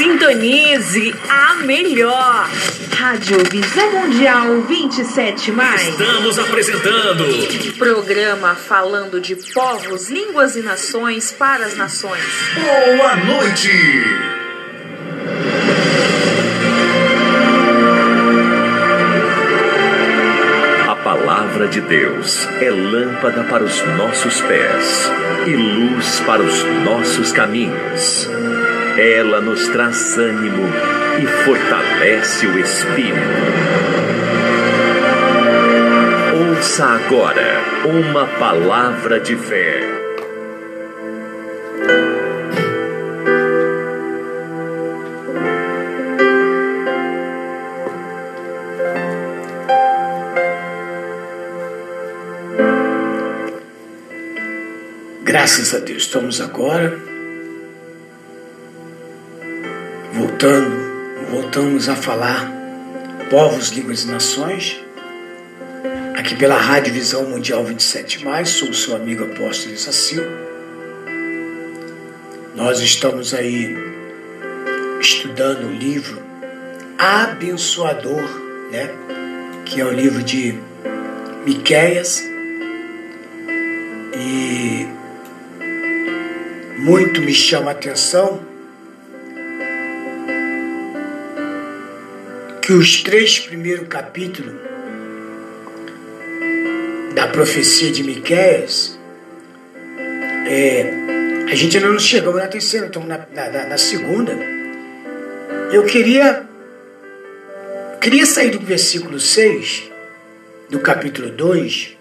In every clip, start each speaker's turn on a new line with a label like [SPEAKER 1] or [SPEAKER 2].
[SPEAKER 1] Sintonize a melhor. Rádio Visão Mundial 27 mais.
[SPEAKER 2] Estamos apresentando
[SPEAKER 1] Programa falando de povos, línguas e nações para as nações.
[SPEAKER 2] Boa Noite. A palavra de Deus é lâmpada para os nossos pés e luz para os nossos caminhos. Ela nos traz ânimo e fortalece o espírito. Ouça agora uma palavra de fé.
[SPEAKER 3] Graças a Deus, estamos agora voltando, voltamos a falar povos, línguas e nações, aqui pela Rádio Visão Mundial 27, sou o seu amigo apóstolo Isacil. Nós estamos aí estudando o livro Abençoador, né? Que é o livro de Miqueias. E muito me chama a atenção que os três primeiros capítulos da profecia de Miqueias, é, a gente ainda não chegamos na terceira, estamos na, na, na segunda. Eu queria, queria sair do versículo 6 do capítulo 2,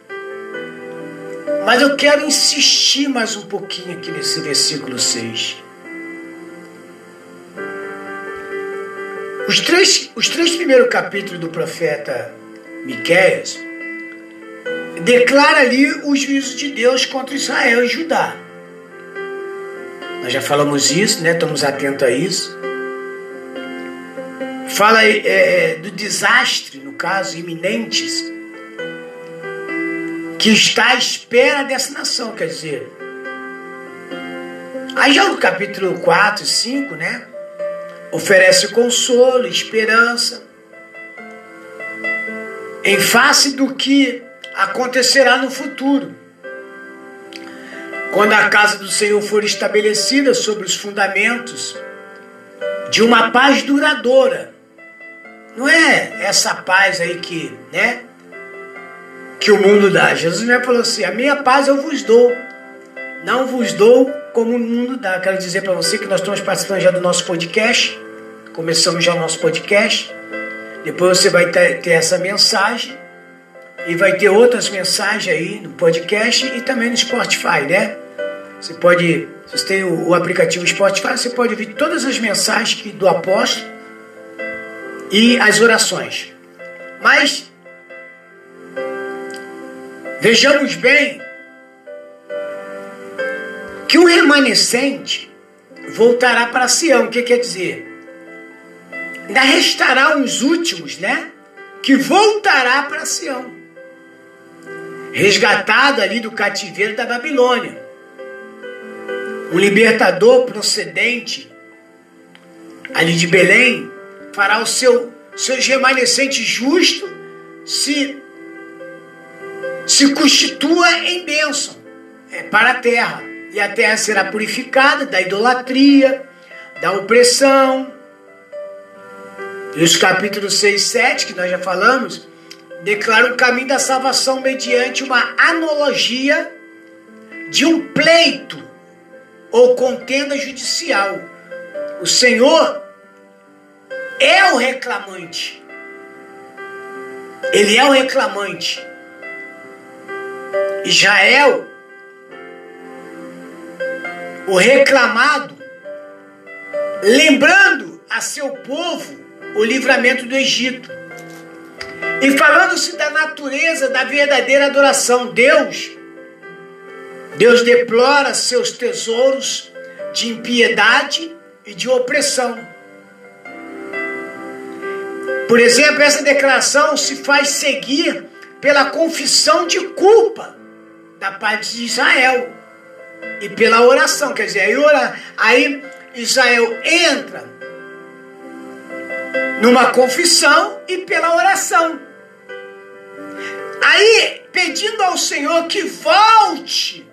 [SPEAKER 3] mas eu quero insistir mais um pouquinho aqui nesse versículo 6. Os três, os três primeiros capítulos do profeta Miqueias declara ali o juízo de Deus contra Israel e Judá. Nós já falamos isso, né? Estamos atentos a isso. Fala é, do desastre, no caso, iminentes, que está à espera dessa nação, quer dizer. Aí já no capítulo 4 e 5, né? Oferece consolo, esperança, em face do que acontecerá no futuro. Quando a casa do Senhor for estabelecida sobre os fundamentos de uma paz duradoura. Não é essa paz aí que, né? Que o mundo dá. Jesus me falou assim: a minha paz eu vos dou. Não vos dou como o mundo dá. Quero dizer para você que nós estamos participando já do nosso podcast. Começamos já o nosso podcast. Depois você vai ter, essa mensagem. E vai ter outras mensagens aí no podcast e também no Spotify, né? Você pode, se você tem o, aplicativo Spotify, você pode ouvir todas as mensagens do apóstolo e as orações. Mas vejamos bem que o remanescente voltará para Sião. O que quer dizer? Ainda restará uns últimos, né? Que voltará para Sião. Resgatado ali do cativeiro da Babilônia. Um libertador procedente ali de Belém fará o seu seus remanescentes justos se se constitua em bênção é, para a terra e a terra será purificada da idolatria, da opressão. E os capítulos 6 e 7, que nós já falamos, declaram o caminho da salvação mediante uma analogia de um pleito ou contenda judicial. O Senhor é o reclamante. Ele é o reclamante. Israel o reclamado, lembrando a seu povo o livramento do Egito. E falando-se da natureza da verdadeira adoração, Deus, Deus deplora seus tesouros de impiedade e de opressão. Por exemplo, essa declaração se faz seguir pela confissão de culpa da parte de Israel e pela oração. Quer dizer, aí, ora, aí Israel entra numa confissão e pela oração. Aí, pedindo ao Senhor que volte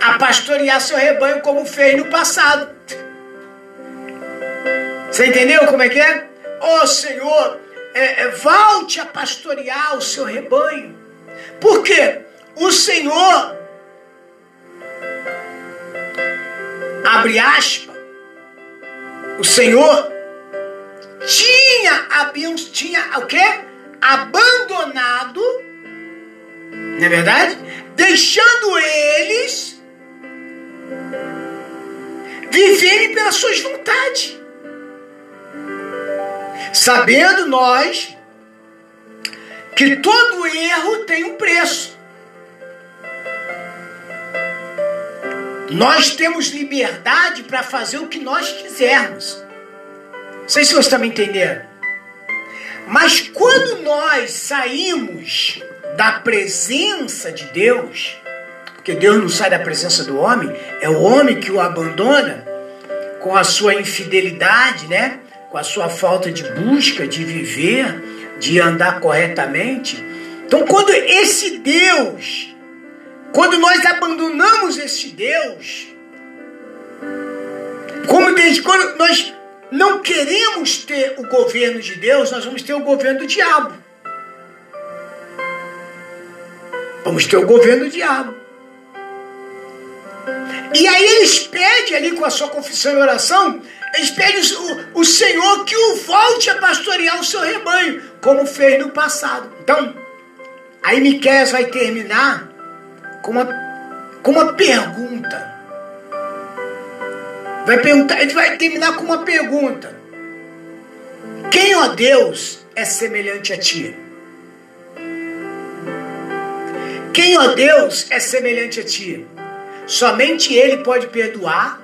[SPEAKER 3] a pastorear seu rebanho como fez no passado. Você entendeu como é que é? Ô oh, Senhor, é, é, volte a pastorear o seu rebanho. Por quê? O Senhor, abre aspas, o Senhor tinha, tinha o quê? Abandonado, não é verdade? Deixando eles viverem pelas suas vontades. Sabendo nós que todo erro tem um preço. Nós temos liberdade para fazer o que nós quisermos. Não sei se você está me entendendo. Mas quando nós saímos da presença de Deus, porque Deus não sai da presença do homem, é o homem que o abandona com a sua infidelidade, né? Com a sua falta de busca, de viver, de andar corretamente. Então, quando esse Deus, quando nós abandonamos esse Deus, como desde quando nós não queremos ter o governo de Deus, nós vamos ter o governo do diabo. Vamos ter o governo do diabo. E aí eles pedem ali com a sua confissão e oração, eles pedem o, o Senhor que o volte a pastorear o seu rebanho, como fez no passado. Então, aí Miqueias vai terminar com uma, com uma pergunta. Vai perguntar, ele vai terminar com uma pergunta. Quem, ó Deus, é semelhante a ti? Quem, ó Deus, é semelhante a ti? Somente Ele pode perdoar,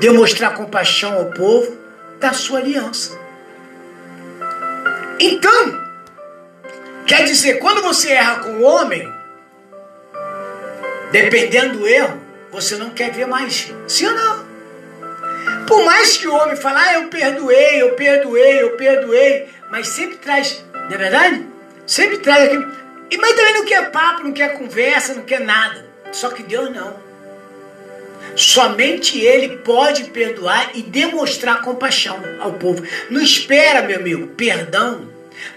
[SPEAKER 3] demonstrar compaixão ao povo da sua aliança. Então, quer dizer, quando você erra com o homem, dependendo do erro, você não quer ver mais. Sim ou não? Por mais que o homem fale, ah, eu perdoei, eu perdoei, eu perdoei, mas sempre traz, não é verdade? Sempre traz aquilo. E, mas também não quer papo, não quer conversa, não quer nada. Só que Deus não. Somente Ele pode perdoar e demonstrar compaixão ao povo. Não espera, meu amigo, perdão.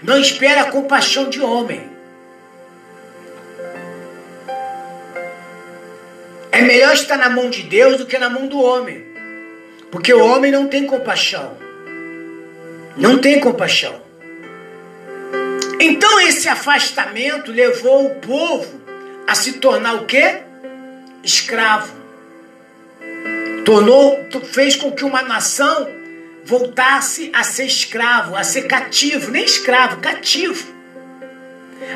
[SPEAKER 3] Não espera compaixão de homem. É melhor estar na mão de Deus do que na mão do homem. Porque o homem não tem compaixão. Não tem compaixão. Então esse afastamento levou o povo a se tornar o quê? Escravo. Tornou, fez com que uma nação voltasse a ser escravo, a ser cativo, nem escravo, cativo.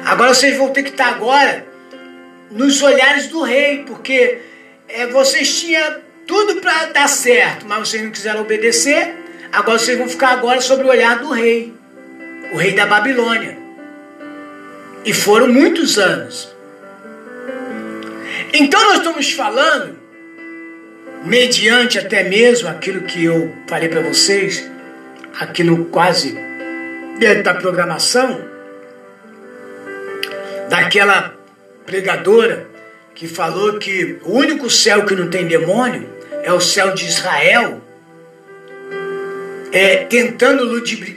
[SPEAKER 3] Agora vocês vão ter que estar agora nos olhares do rei, porque é, vocês tinham tudo para dar certo, mas vocês não quiseram obedecer. Agora vocês vão ficar agora sobre o olhar do rei, o rei da Babilônia. E foram muitos anos. Então nós estamos falando, mediante até mesmo aquilo que eu falei para vocês, aqui no quase dentro da programação, daquela pregadora que falou que o único céu que não tem demônio é o céu de Israel, é, tentando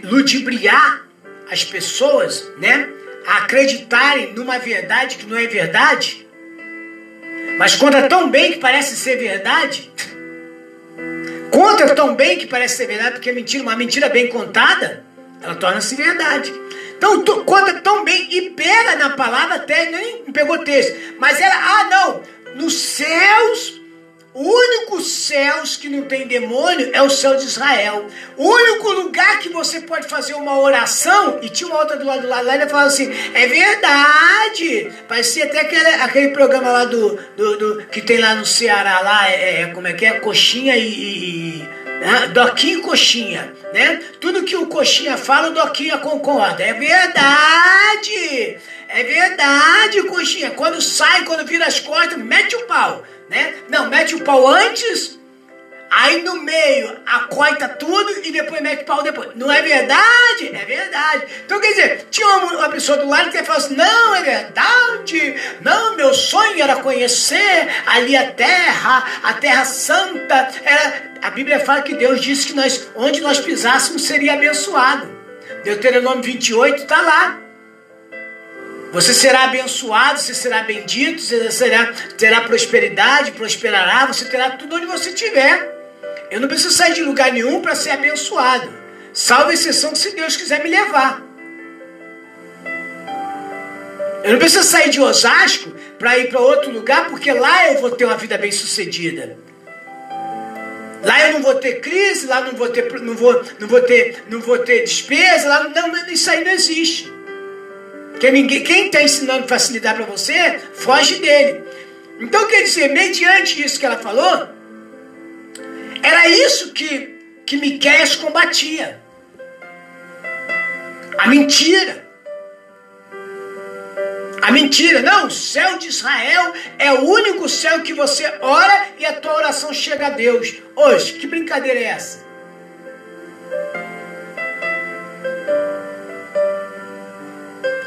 [SPEAKER 3] ludibriar as pessoas, né, a acreditarem numa verdade que não é verdade, mas conta tão bem que parece ser verdade. Conta tão bem que parece ser verdade, porque é mentira, uma mentira bem contada, ela torna-se verdade. Então conta tão bem e pega na palavra até, nem pegou texto. Mas ela, ah não, nos céus, o único céus que não tem demônio é o céu de Israel. O único lugar que você pode fazer uma oração, e tinha uma outra do lado do lado lá, ele falava assim, é verdade. Parecia até aquele, aquele programa lá do, do, do, que tem lá no Ceará, lá, é, é como é que é? Coxinha e, e né? Doquinho coxinha, né? Tudo que o coxinha fala, o Doquinha concorda. É verdade! É verdade, coxinha. Quando sai, quando vira as costas, mete o pau, né? Não, mete o pau antes, Aí no meio acoita tudo e depois mete pau depois. Não é verdade? É verdade. Então quer dizer, tinha uma, uma pessoa do lado que falou assim: não, é verdade. Não, meu sonho era conhecer ali a terra, a terra santa. Era, a Bíblia fala que Deus disse que nós, onde nós pisássemos seria abençoado. Deuteronômio 28 está lá. Você será abençoado, você será bendito, você será, terá prosperidade, prosperará, você terá tudo onde você estiver. Eu não preciso sair de lugar nenhum para ser abençoado. Salvo exceção se Deus quiser me levar. Eu não preciso sair de Osasco para ir para outro lugar, porque lá eu vou ter uma vida bem sucedida. Lá eu não vou ter crise, lá não vou ter, não vou, não vou ter, não vou ter despesa, lá não, isso aí não existe. Porque ninguém, quem está ensinando facilidade para você, foge dele. Então, quer dizer, mediante isso que ela falou, era isso que, que Miquéias combatia. A mentira. A mentira. Não, o céu de Israel é o único céu que você ora e a tua oração chega a Deus. Hoje, que brincadeira é essa?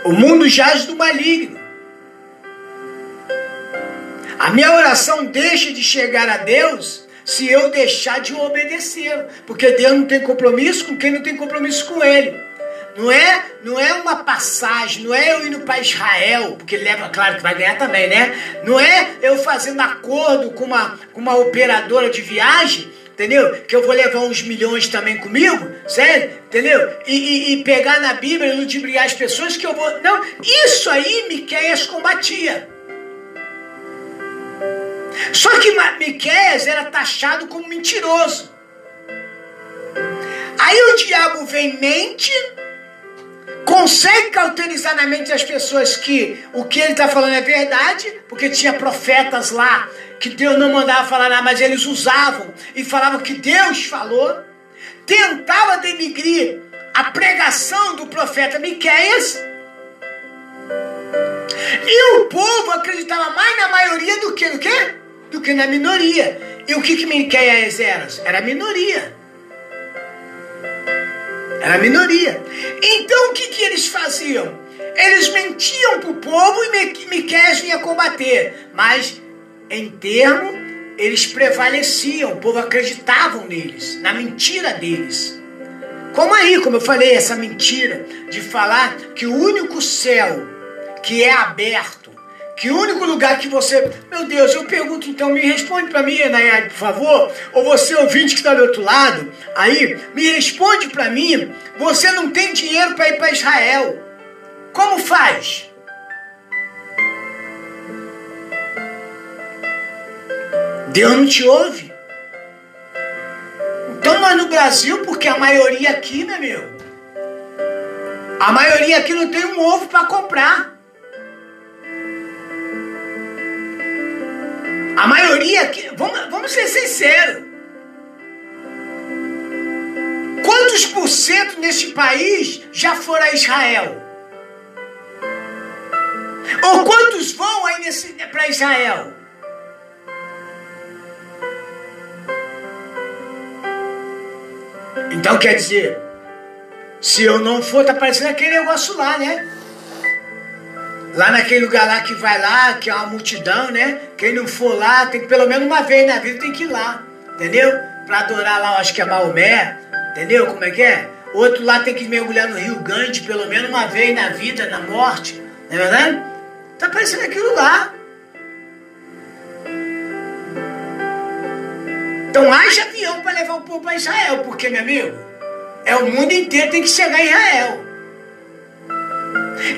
[SPEAKER 3] O mundo jaz do maligno. A minha oração deixa de chegar a Deus se eu deixar de obedecê-lo. Porque Deus não tem compromisso com quem não tem compromisso com Ele. Não é, não é uma passagem, não é eu indo para Israel, porque ele leva, claro que vai ganhar também, né? Não é eu fazendo acordo com uma, com uma operadora de viagem entendeu? Que eu vou levar uns milhões também comigo, sério, entendeu? E, e, e pegar na Bíblia e ludibriar as pessoas que eu vou. Não, isso aí Miquéias combatia. Só que Miquéias era taxado como mentiroso. Aí o diabo vem mente, consegue cauterizar na mente das pessoas que o que ele está falando é verdade, porque tinha profetas lá que Deus não mandava falar nada, mas eles usavam e falavam que Deus falou, tentava denigrir a pregação do profeta Miqueias. E o povo acreditava mais na maioria do que no quê? Do que na minoria. E o que que Miqueias era? Era minoria. Era minoria. Então o que que eles faziam? Eles mentiam para o povo e Miqueias vinha combater. Mas em termo, eles prevaleciam, o povo acreditavam neles, na mentira deles. Como aí, como eu falei, essa mentira de falar que o único céu que é aberto, que o único lugar que você. Meu Deus, eu pergunto então, me responde para mim, Nayade, por favor. Ou você, ouvinte que está do outro lado, aí, me responde para mim. Você não tem dinheiro para ir para Israel. Como faz? Deus não te ouve. Então nós no Brasil, porque a maioria aqui, meu amigo, a maioria aqui não tem um ovo para comprar. A maioria aqui, vamos, vamos ser sinceros. Quantos por cento neste país já foram a Israel? Ou quantos vão aí para Israel? Então quer dizer, se eu não for, tá parecendo aquele negócio lá, né? Lá naquele lugar lá que vai lá, que é uma multidão, né? Quem não for lá, tem que pelo menos uma vez na vida tem que ir lá, entendeu? Pra adorar lá, acho que é Maomé, entendeu? Como é que é? Outro lá tem que mergulhar no Rio Grande pelo menos uma vez na vida, na morte, não é verdade? Tá parecendo aquilo lá. Então haja avião para levar o povo para Israel, porque, meu amigo, é o mundo inteiro tem que chegar em Israel.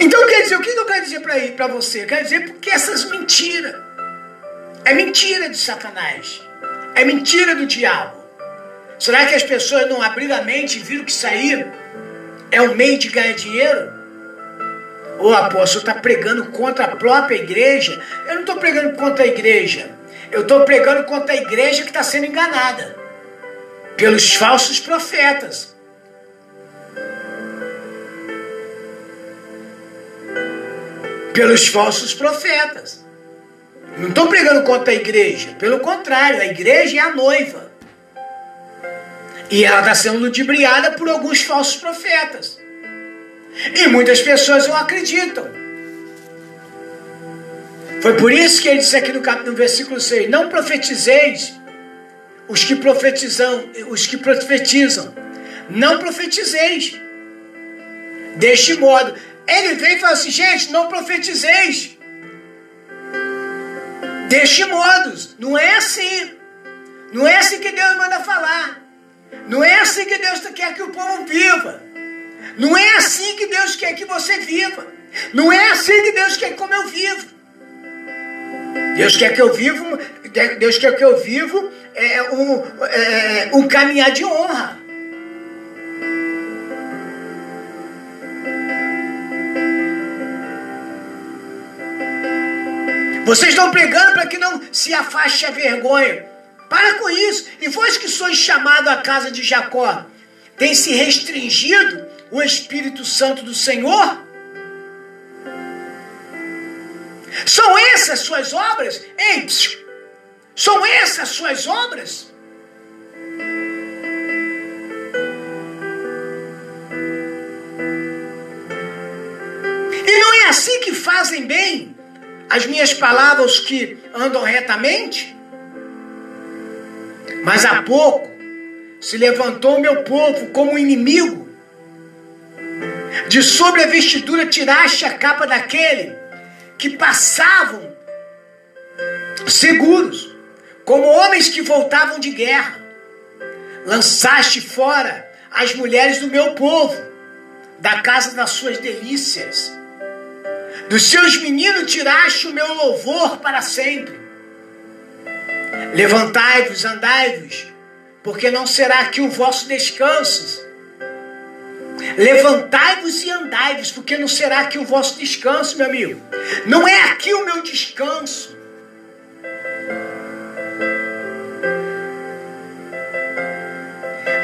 [SPEAKER 3] Então quer dizer, o que eu quero dizer para você? Eu quero dizer porque essas mentiras. É mentira de Satanás. É mentira do diabo. Será que as pessoas não abriram a mente e viram que sair é um meio de ganhar dinheiro? O apóstolo está pregando contra a própria igreja. Eu não estou pregando contra a igreja. Eu estou pregando contra a igreja que está sendo enganada pelos falsos profetas. Pelos falsos profetas. Não estou pregando contra a igreja. Pelo contrário, a igreja é a noiva. E ela está sendo ludibriada por alguns falsos profetas. E muitas pessoas não acreditam. Foi por isso que ele disse aqui no, no versículo 6: Não profetizeis os que profetizam, os que profetizam. Não profetizeis. Deste modo. Ele vem e fala assim, gente, não profetizeis. Deste modo. Não é assim. Não é assim que Deus manda falar. Não é assim que Deus quer que o povo viva. Não é assim que Deus quer que você viva. Não é assim que Deus quer como eu vivo. Deus quer que eu vivo, Deus quer que eu vivo é, um, é, um caminhar de honra. Vocês estão pregando para que não se afaste a vergonha. Para com isso. E vós que sois chamado à casa de Jacó, tem se restringido o Espírito Santo do Senhor? São essas suas obras? Ei, psiu, são essas suas obras? E não é assim que fazem bem as minhas palavras que andam retamente? Mas há pouco se levantou o meu povo como inimigo. De sobre a vestidura tiraste a capa daquele que passavam seguros, como homens que voltavam de guerra. Lançaste fora as mulheres do meu povo, da casa das suas delícias. Dos seus meninos tiraste o meu louvor para sempre. Levantai-vos, andai-vos, porque não será aqui o vosso descanso. Levantai-vos e andai-vos, porque não será aqui o vosso descanso, meu amigo. Não é aqui o meu descanso.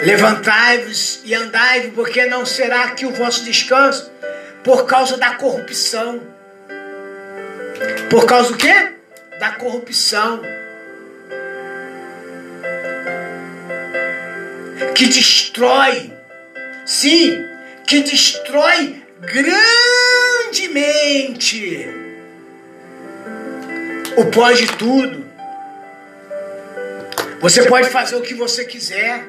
[SPEAKER 3] Levantai-vos e andai-vos, porque não será aqui o vosso descanso, por causa da corrupção. Por causa do quê? Da corrupção. Que destrói Sim, que destrói grandemente o pode tudo. Você pode fazer o que você quiser.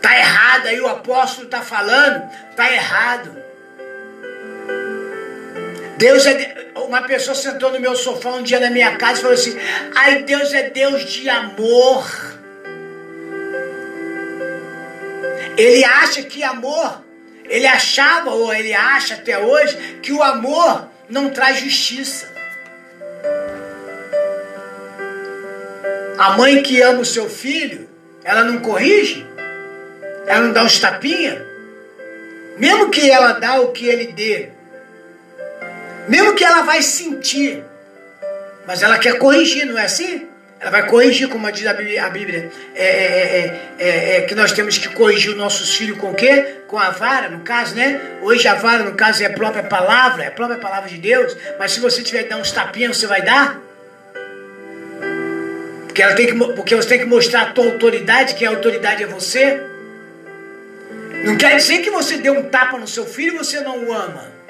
[SPEAKER 3] Tá errado aí o apóstolo está falando, tá errado. Deus é uma pessoa sentou no meu sofá um dia na minha casa e falou assim: "Ai, Deus é Deus de amor". Ele acha que amor, ele achava ou ele acha até hoje que o amor não traz justiça. A mãe que ama o seu filho, ela não corrige? Ela não dá uns tapinha? Mesmo que ela dá o que ele dê, mesmo que ela vai sentir, mas ela quer corrigir, não é assim? Ela vai corrigir, como diz a Bíblia, é, é, é, é, que nós temos que corrigir os nossos filhos com o quê? Com a vara, no caso, né? Hoje a vara, no caso, é a própria palavra, é a própria palavra de Deus. Mas se você tiver que dar uns tapinhas, você vai dar? Porque, ela tem que, porque você tem que mostrar a tua autoridade, que a autoridade é você. Não quer dizer que você deu um tapa no seu filho e você não o ama.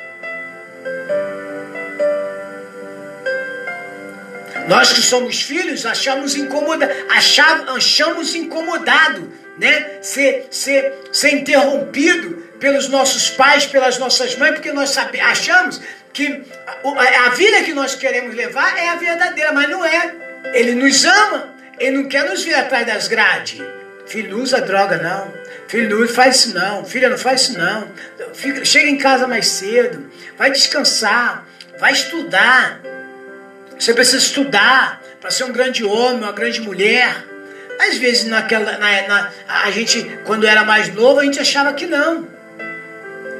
[SPEAKER 3] Nós que somos filhos achamos incomodado, achamos incomodado, né? Ser, ser, ser interrompido pelos nossos pais, pelas nossas mães, porque nós sabe, achamos que a, a vida que nós queremos levar é a verdadeira, mas não é. Ele nos ama, ele não quer nos vir atrás das grades. Filho, não usa droga não. Filho, não faz isso não. Filha, não faz isso não. Fica, chega em casa mais cedo. Vai descansar. Vai estudar. Você precisa estudar para ser um grande homem, uma grande mulher. Às vezes, naquela, na, na, a gente, quando era mais novo, a gente achava que não.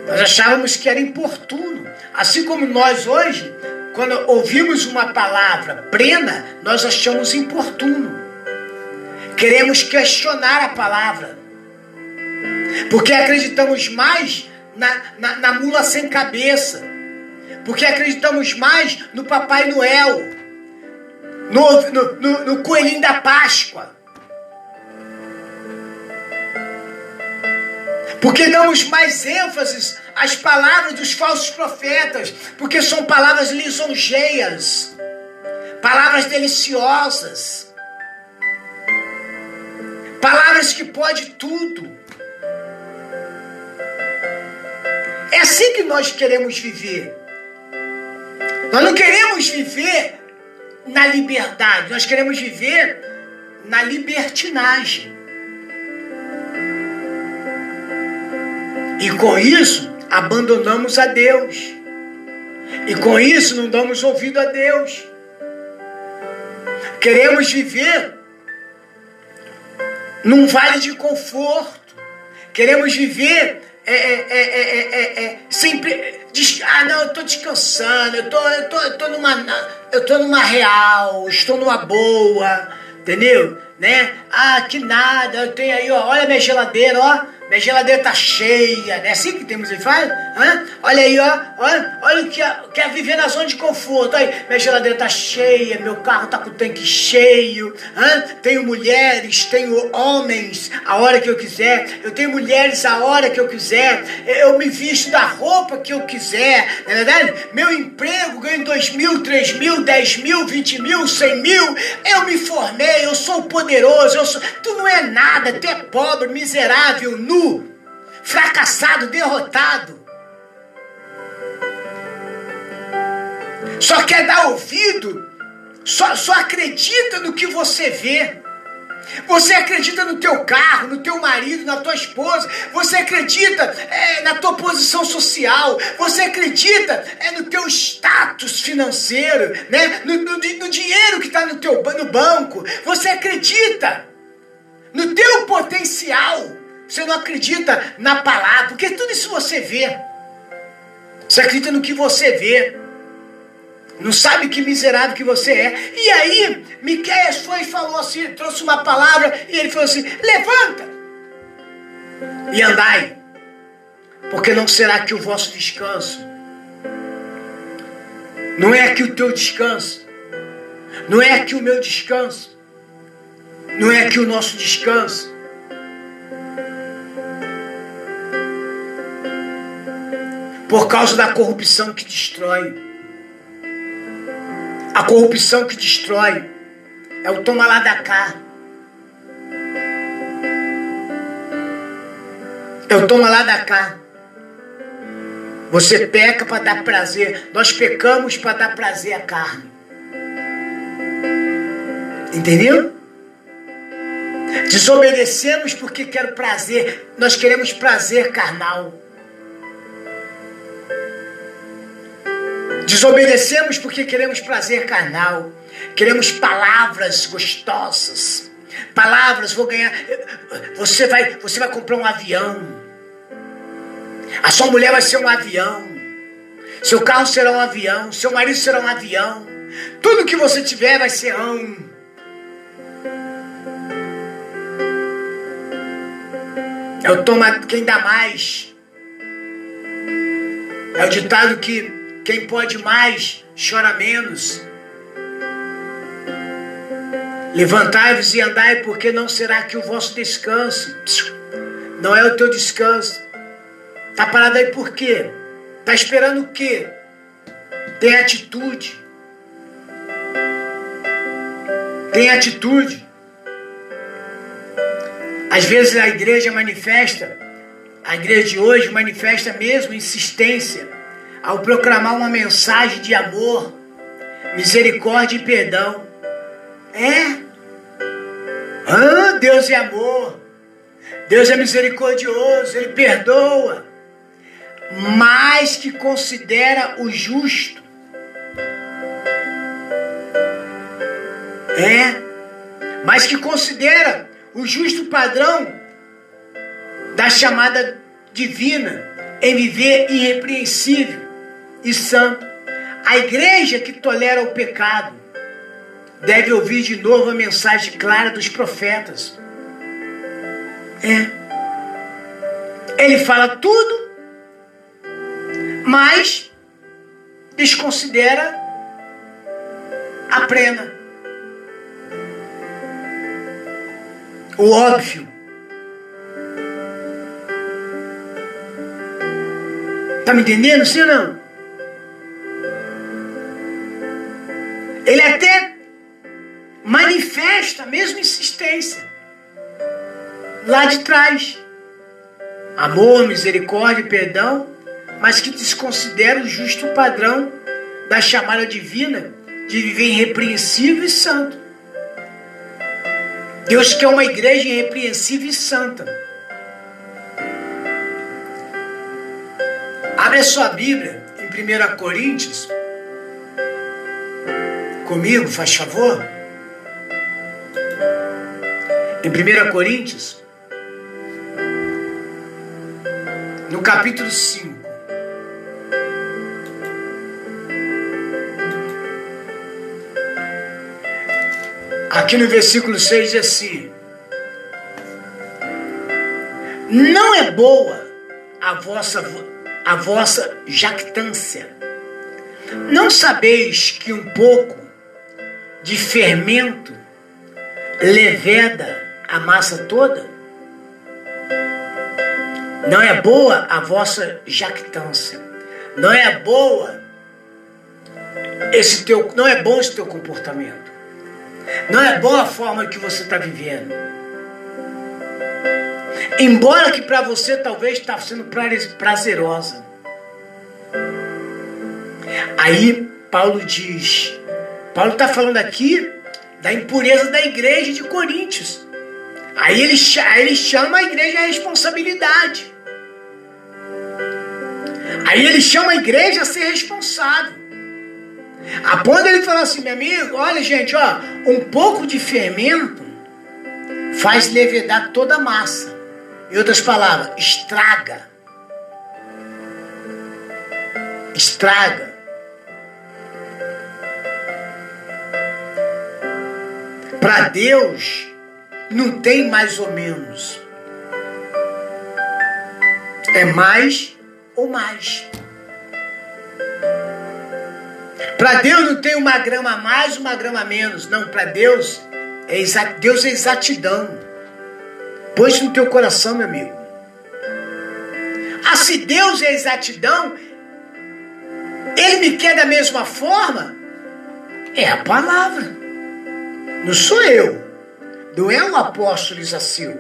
[SPEAKER 3] Nós achávamos que era importuno. Assim como nós hoje, quando ouvimos uma palavra plena, nós achamos importuno. Queremos questionar a palavra. Porque acreditamos mais na, na, na mula sem cabeça porque acreditamos mais no Papai Noel, no, no, no, no coelhinho da Páscoa. Porque damos mais ênfase às palavras dos falsos profetas, porque são palavras lisonjeias, palavras deliciosas, palavras que pode tudo. É assim que nós queremos viver. Nós não queremos viver na liberdade, nós queremos viver na libertinagem. E com isso, abandonamos a Deus. E com isso, não damos ouvido a Deus. Queremos viver num vale de conforto. Queremos viver é, é, é, sempre. Ah, não, eu estou descansando, eu tô, eu tô, eu tô numa. Eu tô numa real, estou numa boa, entendeu? Né? Ah, que nada, eu tenho aí, ó, olha minha geladeira, ó minha geladeira tá cheia, não é assim que temos que faz? Hã? Olha aí, ó, olha, o que que é viver na zona de conforto. Aí, minha geladeira tá cheia, meu carro tá com o tanque cheio. Hã? Tenho mulheres, tenho homens a hora que eu quiser. Eu tenho mulheres a hora que eu quiser. Eu me visto da roupa que eu quiser, não é verdade? Meu emprego ganho 2 mil, 3 mil, 10 mil, 20 mil, 100 mil. Eu me formei, eu sou poderoso, eu sou... tu não é nada, tu é pobre, miserável, nu fracassado, derrotado. Só quer dar ouvido, só, só acredita no que você vê. Você acredita no teu carro, no teu marido, na tua esposa. Você acredita é, na tua posição social. Você acredita é, no teu status financeiro, né? no, no, no dinheiro que está no teu no banco. Você acredita no teu potencial. Você não acredita na palavra, porque tudo isso você vê. Você acredita no que você vê. Não sabe que miserável que você é. E aí, Miqueias foi e falou assim, trouxe uma palavra, e ele falou assim: levanta e andai, porque não será aqui o vosso descanso. Não é aqui o teu descanso. Não é aqui o meu descanso. Não é aqui o nosso descanso. Por causa da corrupção que destrói. A corrupção que destrói é o toma lá da cá. É o toma lá da cá. Você peca para dar prazer. Nós pecamos para dar prazer à carne. Entendeu? Desobedecemos porque quero prazer. Nós queremos prazer carnal. Desobedecemos porque queremos prazer carnal, queremos palavras gostosas. Palavras, vou ganhar. Você vai, você vai comprar um avião. A sua mulher vai ser um avião. Seu carro será um avião. Seu marido será um avião. Tudo que você tiver vai ser um. É o toma quem dá mais. É o ditado que quem pode mais, chora menos. Levantai-vos e andai, porque não será que o vosso descanso. Não é o teu descanso. Tá parado aí por quê? Tá esperando o quê? Tem atitude. Tem atitude. Às vezes a igreja manifesta, a igreja de hoje manifesta mesmo insistência ao proclamar uma mensagem de amor, misericórdia e perdão. É. Ah, Deus é amor. Deus é misericordioso, Ele perdoa, mas que considera o justo. É, mas que considera o justo padrão da chamada divina em viver irrepreensível e santo. A igreja que tolera o pecado deve ouvir de novo a mensagem clara dos profetas. É. Ele fala tudo, mas desconsidera a plena. O óbvio. Tá me entendendo, sim ou não? Ele até manifesta a mesma insistência lá de trás. Amor, misericórdia perdão, mas que desconsidera o justo padrão da chamada divina de viver irrepreensível e santo. Deus quer uma igreja irrepreensível e santa. Abre a sua Bíblia em 1 Coríntios. Comigo, faz favor. Em 1 Coríntios, no capítulo 5. Aqui no versículo 6 diz assim: Não é boa a vossa, a vossa jactância. Não sabeis que um pouco de fermento leveda a massa toda? Não é boa a vossa jactância. Não é boa esse teu, não é bom esse teu comportamento. Não é boa a forma que você está vivendo. Embora que para você talvez está sendo prazerosa. Aí Paulo diz, Paulo está falando aqui da impureza da igreja de Coríntios. Aí ele, aí ele chama a igreja à responsabilidade. Aí ele chama a igreja a ser responsável. A ponto ele falar assim, meu amigo, olha gente, ó, um pouco de fermento faz levedar toda a massa. Em outras palavras, estraga. Estraga. Para Deus, não tem mais ou menos. É mais ou mais. Para Deus não tem uma grama a mais, uma grama a menos. Não, para Deus é Deus é exatidão. Põe isso no teu coração, meu amigo. Ah, se Deus é exatidão, Ele me quer da mesma forma? É a palavra. Não sou eu. Não é o apóstolo Isacil.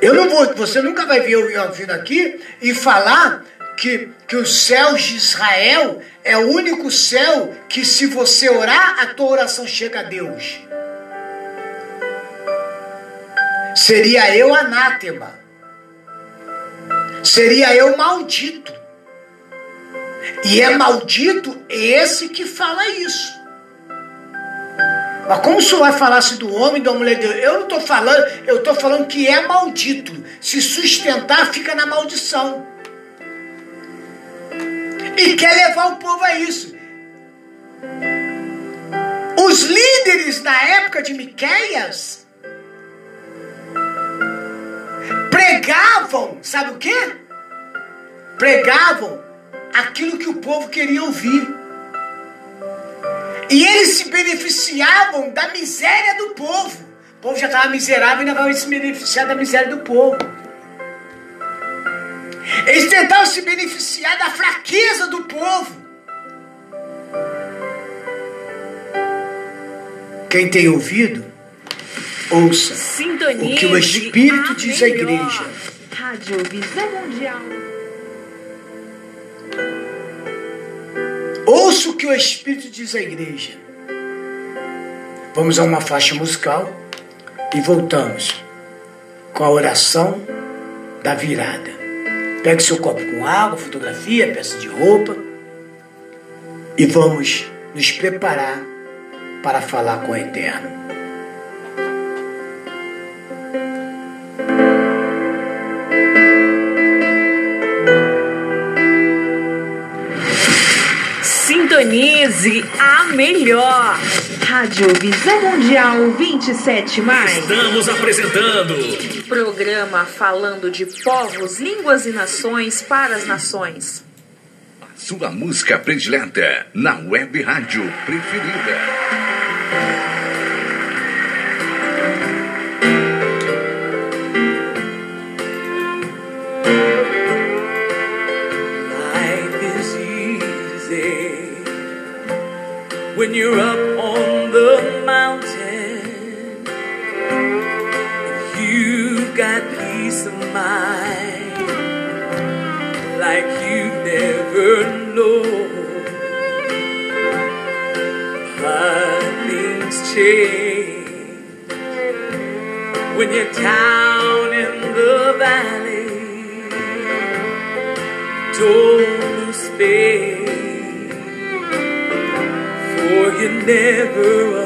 [SPEAKER 3] Eu não vou, você nunca vai ver eu vindo aqui e falar que, que os céus de Israel é o único céu que, se você orar, a tua oração chega a Deus. Seria eu anátema. Seria eu maldito. E é maldito esse que fala isso. Mas como senhor vai falar-se do homem e da mulher de Deus? Eu não estou falando, eu estou falando que é maldito. Se sustentar, fica na maldição e quer levar o povo a isso. Os líderes na época de Miqueias pregavam, sabe o que? Pregavam aquilo que o povo queria ouvir. E eles se beneficiavam da miséria do povo. O povo já estava miserável e ainda vai se beneficiar da miséria do povo. Eles tentaram se beneficiar da fraqueza do povo. Quem tem ouvido, ouça Sintonia o que o Espírito diz à igreja. Rádio Visão Mundial. Ouça o que o Espírito diz à igreja. Vamos a uma faixa musical e voltamos com a oração da virada. Pegue seu copo com água, fotografia, peça de roupa e vamos nos preparar para falar com o Eterno.
[SPEAKER 1] Sintonize a melhor. Rádio Visão Mundial 27 mais.
[SPEAKER 2] Estamos apresentando
[SPEAKER 1] programa falando de povos, línguas e nações para as nações.
[SPEAKER 2] A sua música predileta na web rádio preferida.
[SPEAKER 4] when you're up on the mountain. You've got peace of mind like you've never known. How things change when you're down.
[SPEAKER 1] never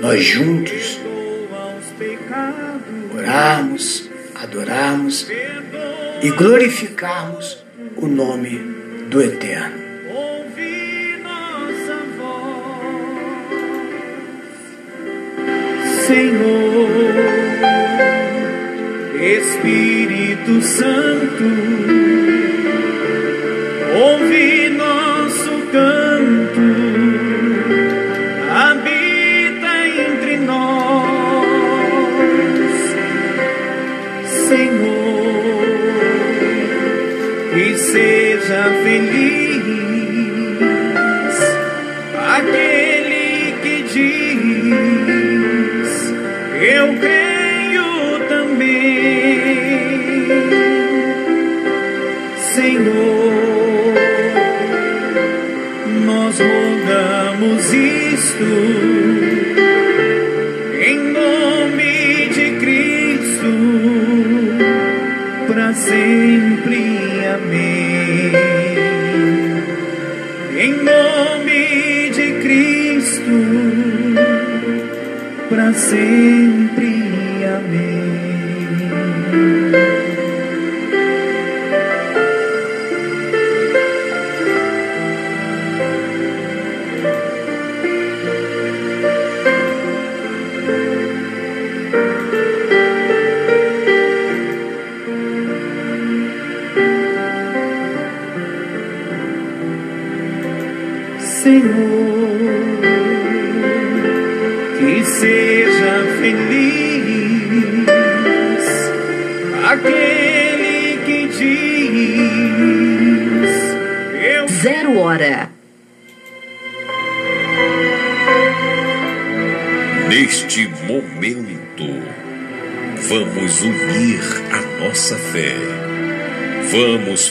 [SPEAKER 3] Nós juntos orarmos, adorarmos e glorificarmos o nome do Eterno.
[SPEAKER 5] Senhor, Espírito Santo, feliz aquele que diz: Eu creio também, Senhor. Nós rogamos isto Cristo, para sempre.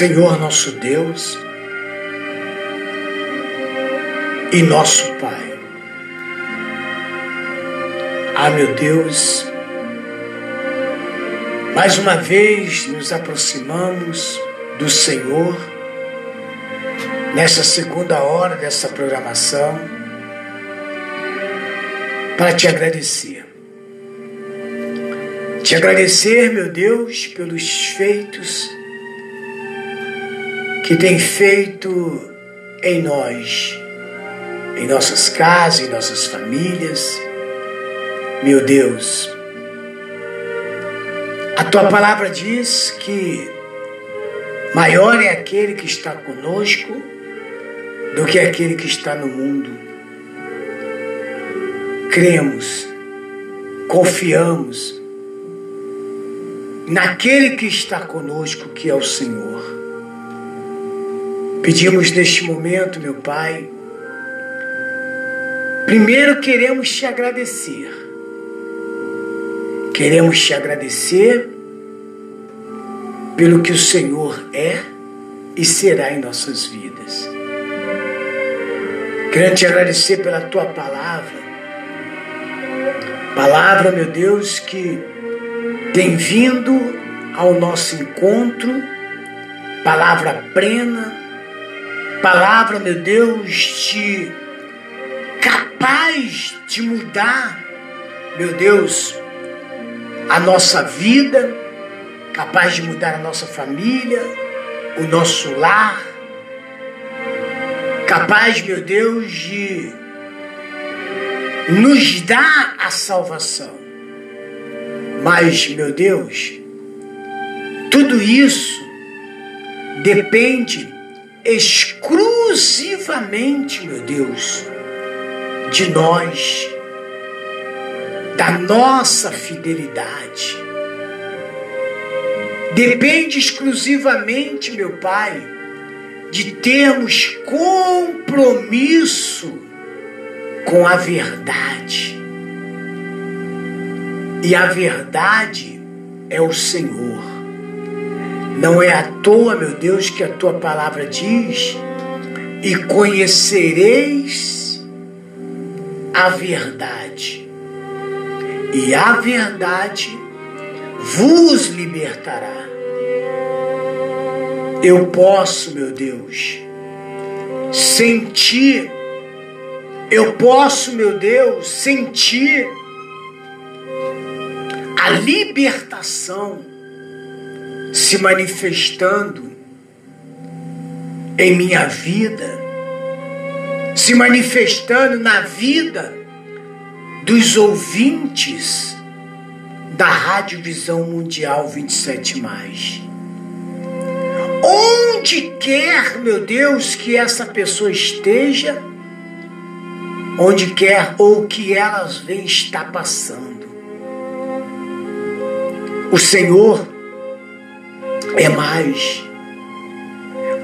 [SPEAKER 3] Senhor nosso Deus e nosso Pai. Ah, meu Deus, mais uma vez nos aproximamos do Senhor nessa segunda hora dessa programação para te agradecer. Te agradecer, meu Deus, pelos feitos que tem feito em nós, em nossas casas, em nossas famílias. Meu Deus, a tua palavra diz que maior é aquele que está conosco do que aquele que está no mundo. Cremos, confiamos naquele que está conosco, que é o Senhor. Pedimos neste momento, meu Pai, primeiro queremos te agradecer. Queremos te agradecer pelo que o Senhor é e será em nossas vidas. Quero te agradecer pela tua palavra. Palavra, meu Deus, que tem vindo ao nosso encontro, palavra plena, palavra, meu Deus, de capaz de mudar, meu Deus, a nossa vida, capaz de mudar a nossa família, o nosso lar, capaz, meu Deus, de nos dar a salvação. Mas, meu Deus, tudo isso depende exclusivamente, meu Deus, de nós, da nossa fidelidade. Depende exclusivamente, meu Pai, de termos compromisso com a verdade. E a verdade é o Senhor. Não é à toa, meu Deus, que a tua palavra diz: e conhecereis a verdade, e a verdade vos libertará. Eu posso, meu Deus, sentir, eu posso, meu Deus, sentir a libertação se manifestando em minha vida, se manifestando na vida dos ouvintes da Rádio Visão Mundial 27 mais. Onde quer, meu Deus, que essa pessoa esteja, onde quer ou que elas vem estar passando. O Senhor é mais.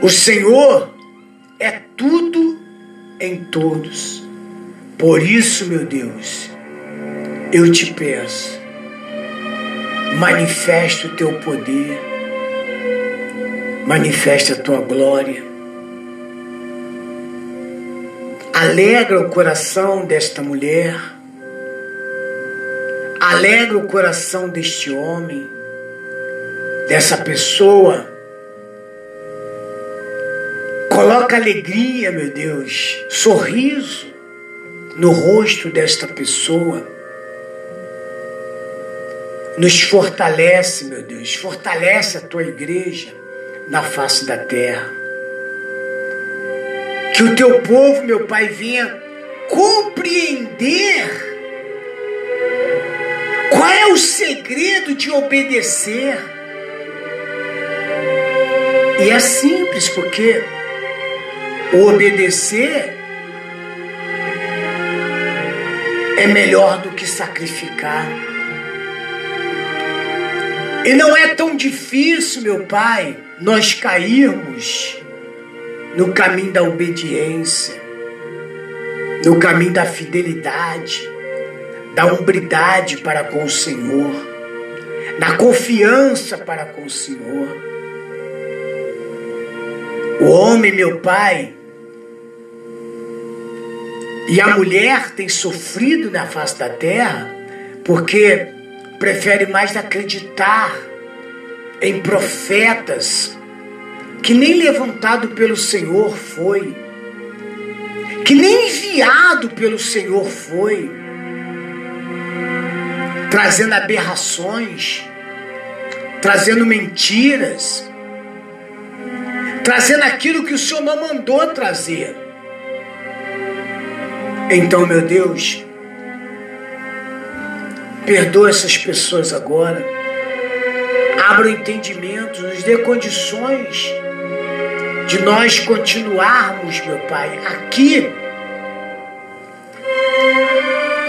[SPEAKER 3] O Senhor é tudo em todos. Por isso, meu Deus, eu te peço, manifesta o teu poder, manifesta a tua glória. Alegra o coração desta mulher, alegra o coração deste homem, dessa pessoa. Coloca alegria, meu Deus, sorriso no rosto desta pessoa. Nos fortalece, meu Deus, fortalece a tua igreja na face da terra. Que o teu povo, meu Pai, venha compreender qual é o segredo de obedecer. E é simples, porque obedecer é melhor do que sacrificar. E não é tão difícil, meu Pai, nós cairmos no caminho da obediência, no caminho da fidelidade, da umbridade para com o Senhor, na confiança para com o Senhor. O homem, meu Pai, e a mulher tem sofrido na face da terra porque prefere mais acreditar em profetas que nem levantado pelo Senhor foi, que nem enviado pelo Senhor foi. trazendo aberrações, trazendo mentiras, trazendo aquilo que o Senhor não mandou trazer. Então, meu Deus, perdoa essas pessoas agora, abra o entendimento, nos dê condições de nós continuarmos, meu Pai, aqui,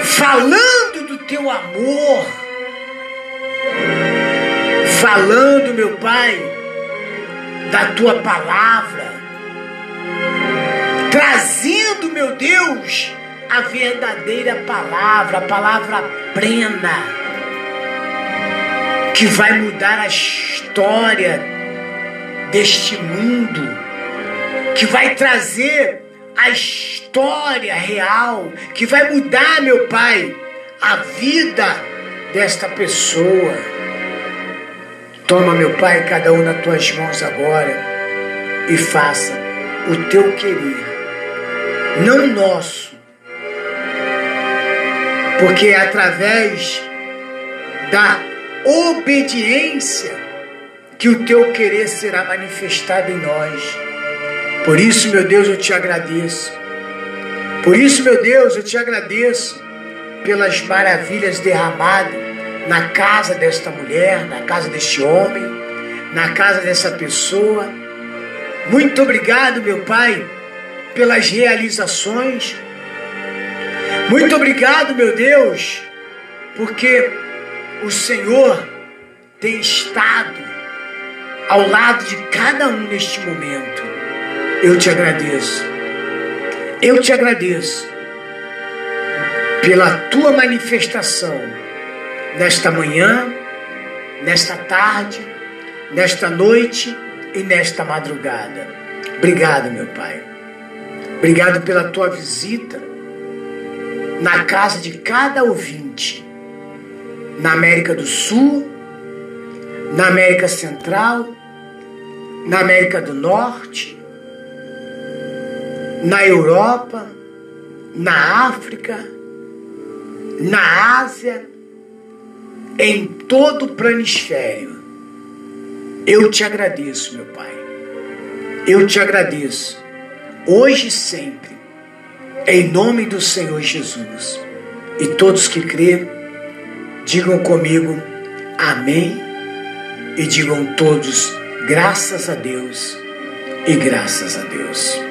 [SPEAKER 3] falando do teu amor, falando, meu Pai, da tua palavra, trazendo, meu Deus, a verdadeira palavra, a palavra plena, que vai mudar a história deste mundo, que vai trazer a história real, que vai mudar, meu Pai, a vida desta pessoa. Toma, meu Pai, cada um nas tuas mãos agora e faça o teu querer, não nosso, porque é através da obediência que o teu querer será manifestado em nós. Por isso, meu Deus, eu te agradeço. Por isso, meu Deus, eu te agradeço pelas maravilhas derramadas na casa desta mulher, na casa deste homem, na casa dessa pessoa. Muito obrigado, meu Pai, pelas realizações. Muito obrigado, meu Deus, porque o Senhor tem estado ao lado de cada um neste momento. Eu te agradeço. Eu te agradeço pela tua manifestação nesta manhã, nesta tarde, nesta noite e nesta madrugada. Obrigado, meu Pai. Obrigado pela tua visita na casa de cada ouvinte, na América do Sul, na América Central, na América do Norte, na Europa, na África, na Ásia, em todo o planisfério. Eu te agradeço, meu Pai. Eu te agradeço, hoje e sempre, em nome do Senhor Jesus. E todos que crêem, digam comigo, Amém. E digam todos, graças a Deus e graças a Deus.